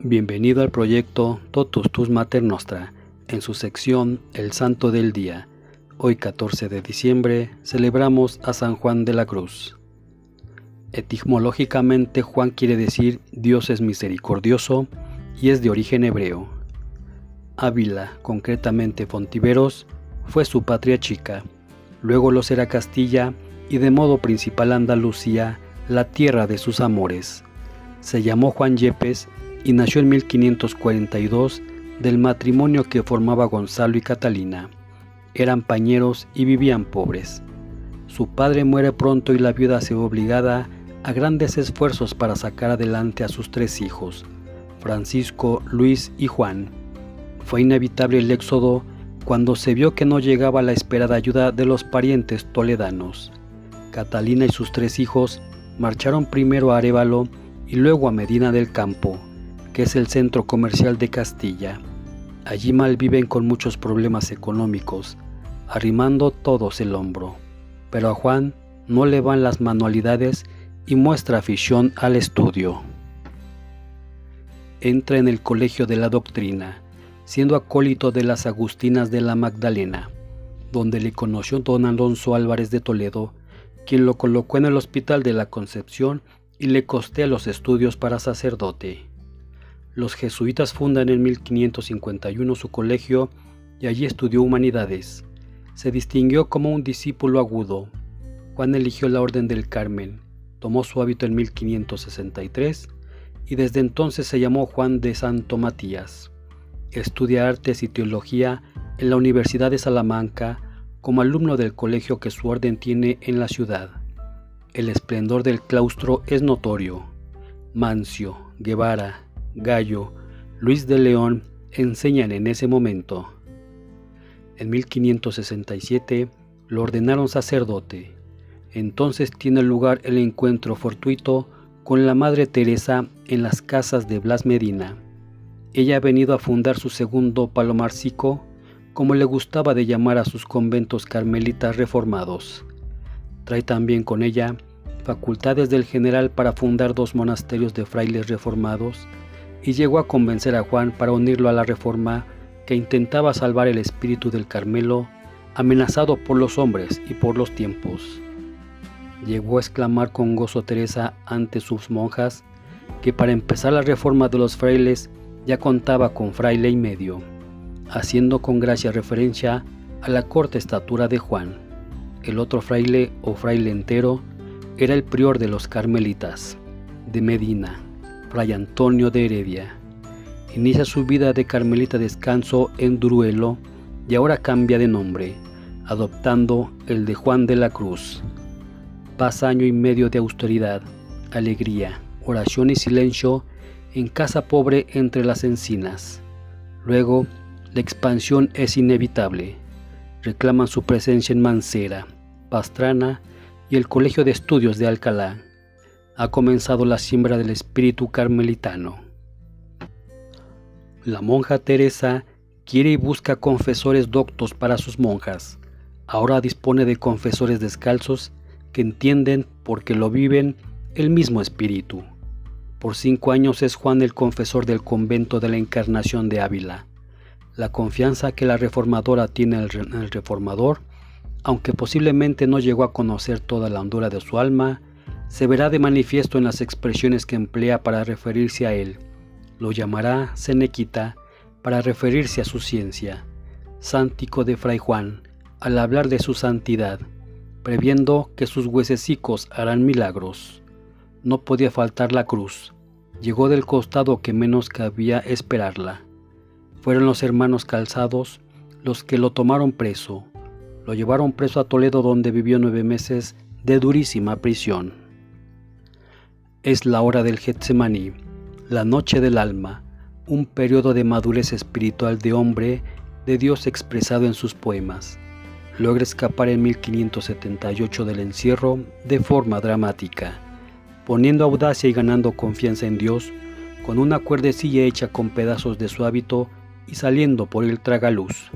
Bienvenido al proyecto Totus Tus Mater Nostra, en su sección El Santo del Día. Hoy 14 de diciembre celebramos a San Juan de la Cruz. Etimológicamente Juan quiere decir Dios es misericordioso y es de origen hebreo. Ávila, concretamente Fontiveros, fue su patria chica, luego lo será Castilla y de modo principal Andalucía, la tierra de sus amores. Se llamó Juan Yepes y nació en 1542 del matrimonio que formaba Gonzalo y Catalina. Eran pañeros y vivían pobres. Su padre muere pronto y la viuda se ve obligada a grandes esfuerzos para sacar adelante a sus tres hijos, Francisco, Luis y Juan. Fue inevitable el éxodo cuando se vio que no llegaba la esperada ayuda de los parientes toledanos. Catalina y sus tres hijos marcharon primero a Arevalo y luego a Medina del Campo, es el centro comercial de Castilla. Allí malviven con muchos problemas económicos, arrimando todos el hombro. Pero a Juan no le van las manualidades y muestra afición al estudio. Entra en el Colegio de la Doctrina, siendo acólito de las Agustinas de la Magdalena, donde le conoció don Alonso Álvarez de Toledo, quien lo colocó en el Hospital de la Concepción y le costea los estudios para sacerdote. Los jesuitas fundan en 1551 su colegio y allí estudió humanidades. Se distinguió como un discípulo agudo. Juan eligió la Orden del Carmen, tomó su hábito en 1563 y desde entonces se llamó Juan de Santo Matías. Estudia artes y teología en la Universidad de Salamanca como alumno del colegio que su orden tiene en la ciudad. El esplendor del claustro es notorio. Mancio, Guevara, Gallo, Luis de León enseñan en ese momento. En 1567 lo ordenaron sacerdote. Entonces tiene lugar el encuentro fortuito con la Madre Teresa en las casas de Blas Medina. Ella ha venido a fundar su segundo palomarcico, como le gustaba de llamar a sus conventos carmelitas reformados. Trae también con ella facultades del general para fundar dos monasterios de frailes reformados y llegó a convencer a Juan para unirlo a la reforma que intentaba salvar el espíritu del Carmelo, amenazado por los hombres y por los tiempos. Llegó a exclamar con gozo Teresa ante sus monjas que para empezar la reforma de los frailes ya contaba con fraile y medio, haciendo con gracia referencia a la corta estatura de Juan. El otro fraile o fraile entero era el prior de los carmelitas, de Medina, Fray Antonio de Heredia. Inicia su vida de carmelita descanso en Duruelo y ahora cambia de nombre, adoptando el de Juan de la Cruz. Pasa año y medio de austeridad, alegría, oración y silencio en casa pobre entre las encinas. Luego, la expansión es inevitable. Reclaman su presencia en Mancera, Pastrana y el Colegio de Estudios de Alcalá ha comenzado la siembra del espíritu carmelitano. La monja Teresa quiere y busca confesores doctos para sus monjas. Ahora dispone de confesores descalzos que entienden, porque lo viven, el mismo espíritu. Por cinco años es Juan el confesor del convento de la Encarnación de Ávila. La confianza que la reformadora tiene en el reformador, aunque posiblemente no llegó a conocer toda la hondura de su alma, se verá de manifiesto en las expresiones que emplea para referirse a él. Lo llamará Senequita para referirse a su ciencia, Sántico de Fray Juan, al hablar de su santidad, previendo que sus huesecicos harán milagros. No podía faltar la cruz. Llegó del costado que menos cabía esperarla. Fueron los hermanos calzados los que lo tomaron preso. Lo llevaron preso a Toledo donde vivió nueve meses de durísima prisión. Es la hora del Getsemaní, la noche del alma, un periodo de madurez espiritual de hombre de Dios expresado en sus poemas. Logra escapar en 1578 del encierro de forma dramática, poniendo audacia y ganando confianza en Dios con una cuerdecilla hecha con pedazos de su hábito y saliendo por el tragaluz.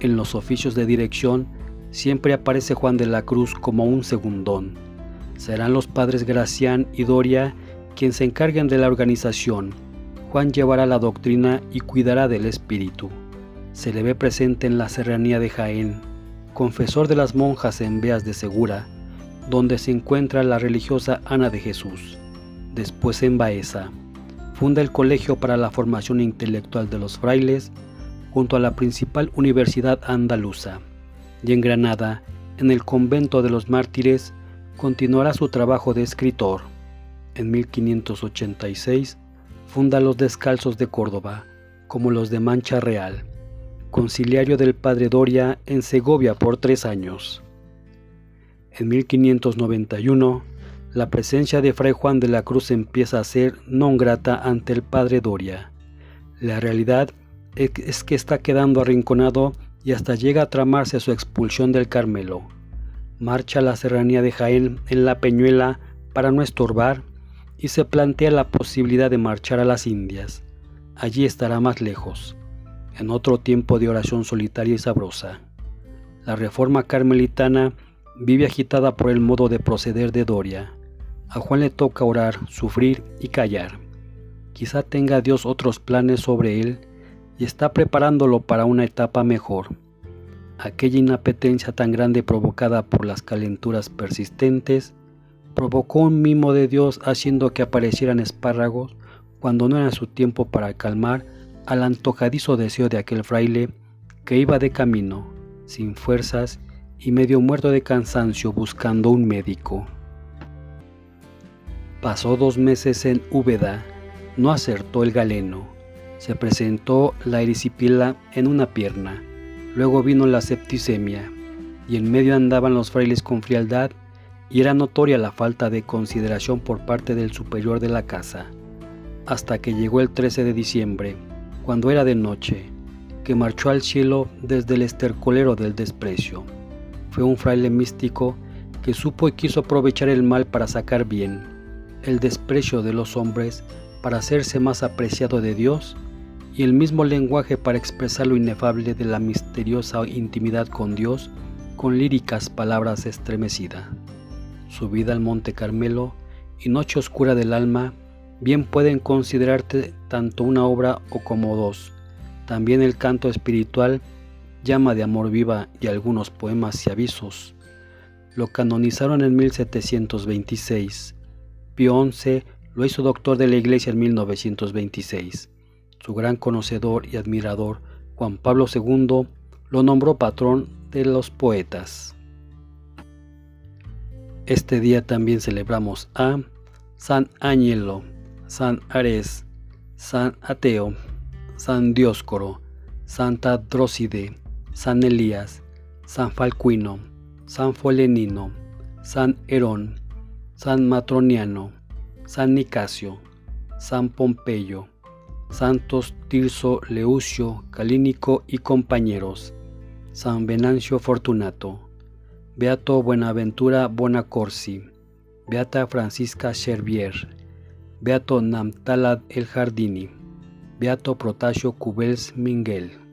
En los oficios de dirección siempre aparece Juan de la Cruz como un segundón Serán los padres Gracián y Doria quienes se encarguen de la organización, Juan llevará la doctrina y cuidará del espíritu. Se le ve presente en la serranía de Jaén, confesor de las monjas en Beas de Segura, donde se encuentra la religiosa Ana de Jesús. Después en Baeza, funda el Colegio para la Formación Intelectual de los Frailes, junto a la principal universidad andaluza. Y en Granada, en el convento de los mártires, continuará su trabajo de escritor. En 1586, funda los Descalzos de Córdoba, como los de Mancha Real, conciliario del padre Doria en Segovia por tres años. En 1591, la presencia de Fray Juan de la Cruz empieza a ser non grata ante el padre Doria. La realidad es que está quedando arrinconado y hasta llega a tramarse su expulsión del Carmelo. Marcha a la serranía de Jaén en la Peñuela para no estorbar y se plantea la posibilidad de marchar a las Indias. Allí estará más lejos, en otro tiempo de oración solitaria y sabrosa. La reforma carmelitana vive agitada por el modo de proceder de Doria. A Juan le toca orar, sufrir y callar. Quizá tenga Dios otros planes sobre él y está preparándolo para una etapa mejor. Aquella inapetencia tan grande provocada por las calenturas persistentes provocó un mimo de Dios haciendo que aparecieran espárragos cuando no era su tiempo para calmar al antojadizo deseo de aquel fraile que iba de camino, sin fuerzas y medio muerto de cansancio buscando un médico. Pasó dos meses en Úbeda, no acertó el galeno, se presentó la erisipila en una pierna, luego vino la septicemia, y en medio andaban los frailes con frialdad y era notoria la falta de consideración por parte del superior de la casa, hasta que llegó el 13 de diciembre, cuando era de noche, que marchó al cielo desde el estercolero del desprecio. Fue un fraile místico que supo y quiso aprovechar el mal para sacar bien, el desprecio de los hombres para hacerse más apreciado de Dios y el mismo lenguaje para expresar lo inefable de la misteriosa intimidad con Dios con líricas palabras estremecidas subida al Monte Carmelo y Noche Oscura del Alma, bien pueden considerarte tanto una obra o como dos. También el canto espiritual, Llama de Amor Viva y algunos poemas y avisos. Lo canonizaron en 1726. Pío XI lo hizo doctor de la Iglesia en 1926. Su gran conocedor y admirador, Juan Pablo II, lo nombró patrón de los poetas. Este día también celebramos a San Ángelo, San Ares, San Ateo, San Dioscoro, Santa Dróside, San Elías, San Falcuino, San Folenino, San Herón, San Matroniano, San Nicasio, San Pompeyo, Santos Tirso, Leucio, Calínico y compañeros, San Venancio Fortunato, Beato Buenaventura Bonacorsi, Beata Francisca Chervier, Beato Namtalad El Jardini, Beato Protasio Cubels Minguel.